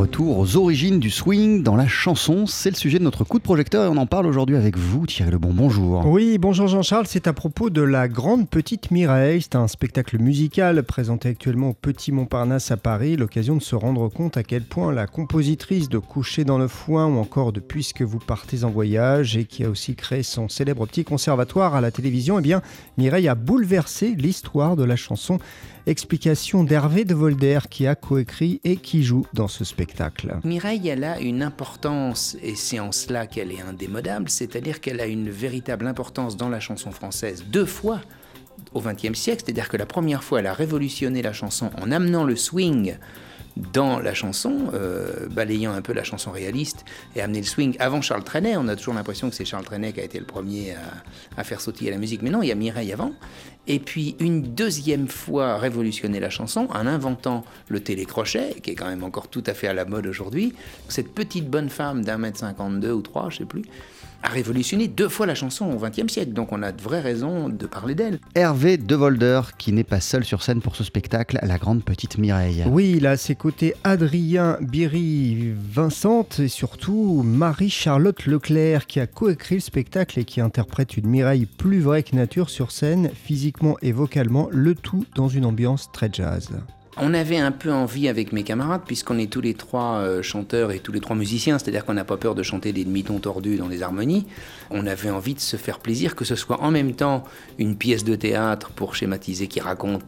retour aux origines du swing dans la chanson. C'est le sujet de notre coup de projecteur et on en parle aujourd'hui avec vous, Thierry Lebon. Bonjour. Oui, bonjour Jean-Charles. C'est à propos de La Grande Petite Mireille. C'est un spectacle musical présenté actuellement au Petit Montparnasse à Paris. L'occasion de se rendre compte à quel point la compositrice de Coucher dans le foin ou encore de Puisque vous partez en voyage et qui a aussi créé son célèbre petit conservatoire à la télévision, eh bien, Mireille a bouleversé l'histoire de la chanson. Explication d'Hervé de Volder qui a coécrit et qui joue dans ce spectacle. Mireille, elle a une importance, et c'est en cela qu'elle est indémodable, c'est-à-dire qu'elle a une véritable importance dans la chanson française deux fois au XXe siècle, c'est-à-dire que la première fois, elle a révolutionné la chanson en amenant le swing dans la chanson, euh, balayant un peu la chanson réaliste et amener le swing avant Charles Trenet. On a toujours l'impression que c'est Charles Trenet qui a été le premier à, faire sautiller la musique, mais non, il y a Mireille avant. Et puis une deuxième fois révolutionner la chanson en inventant le télécrochet, qui est quand même encore tout à fait à la mode aujourd'hui. Cette petite bonne femme d'un mètre 52 ou 3, je sais plus, a révolutionné deux fois la chanson au XXe siècle, donc on a de vraies raisons de parler d'elle. Hervé Devolder, qui n'est pas seul sur scène pour ce spectacle, La Grande Petite Mireille. Oui, il a à ses côtés Adrien Biry, Vincent et surtout Marie-Charlotte Leclerc, qui a coécrit le spectacle et qui interprète une Mireille plus vraie que nature sur scène, physiquement et vocalement, le tout dans une ambiance très jazz. On avait un peu envie avec mes camarades, puisqu'on est tous les trois euh, chanteurs et tous les trois musiciens, c'est-à-dire qu'on n'a pas peur de chanter des demi-tons tordus dans les harmonies. On avait envie de se faire plaisir, que ce soit en même temps une pièce de théâtre pour schématiser qui raconte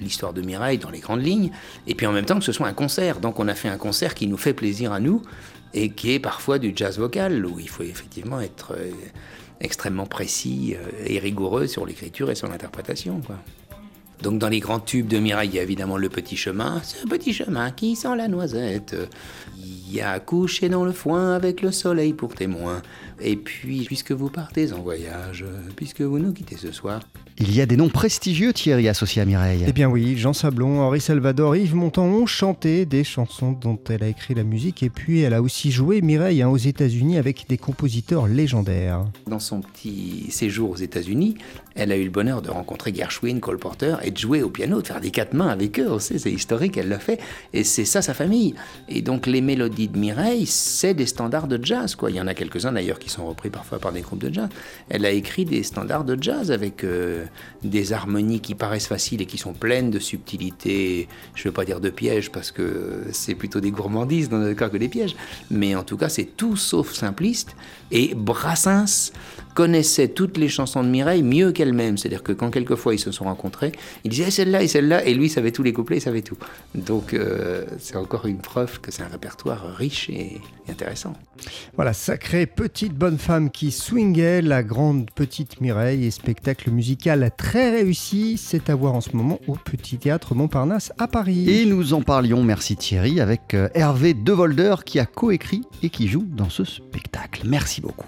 l'histoire de Mireille dans les grandes lignes, et puis en même temps que ce soit un concert. Donc on a fait un concert qui nous fait plaisir à nous, et qui est parfois du jazz vocal, où il faut effectivement être euh, extrêmement précis euh, et rigoureux sur l'écriture et sur l'interprétation. Donc dans les grands tubes de Mireille, il y a évidemment le petit chemin, ce petit chemin qui sent la noisette. Y a couché dans le foin avec le soleil pour témoin. Et puis, puisque vous partez en voyage, puisque vous nous quittez ce soir, il y a des noms prestigieux, Thierry, associés à Mireille. Eh bien oui, Jean Sablon, Henri Salvador, Yves Montand ont chanté des chansons dont elle a écrit la musique et puis elle a aussi joué Mireille hein, aux États-Unis avec des compositeurs légendaires. Dans son petit séjour aux États-Unis, elle a eu le bonheur de rencontrer Gershwin, Cole Porter et de jouer au piano, de faire des quatre mains avec eux. C'est historique, elle l'a fait et c'est ça sa famille. Et donc les mélodies de Mireille, c'est des standards de jazz. Quoi. Il y en a quelques-uns d'ailleurs qui sont repris parfois par des groupes de jazz. Elle a écrit des standards de jazz avec... Euh, des harmonies qui paraissent faciles et qui sont pleines de subtilité. Je ne veux pas dire de pièges parce que c'est plutôt des gourmandises dans le cas que des pièges, mais en tout cas c'est tout sauf simpliste. Et Brassens connaissait toutes les chansons de Mireille mieux qu'elle-même. C'est-à-dire que quand quelquefois ils se sont rencontrés, il disait celle-là et celle-là, et lui savait tous les couplets, il savait tout. Donc euh, c'est encore une preuve que c'est un répertoire riche et intéressant. Voilà, sacrée petite bonne femme qui swingait la grande petite Mireille et spectacle musical très réussi, c'est à voir en ce moment au Petit Théâtre Montparnasse à Paris. Et nous en parlions, merci Thierry, avec euh, Hervé Devolder qui a coécrit et qui joue dans ce spectacle. Merci beaucoup.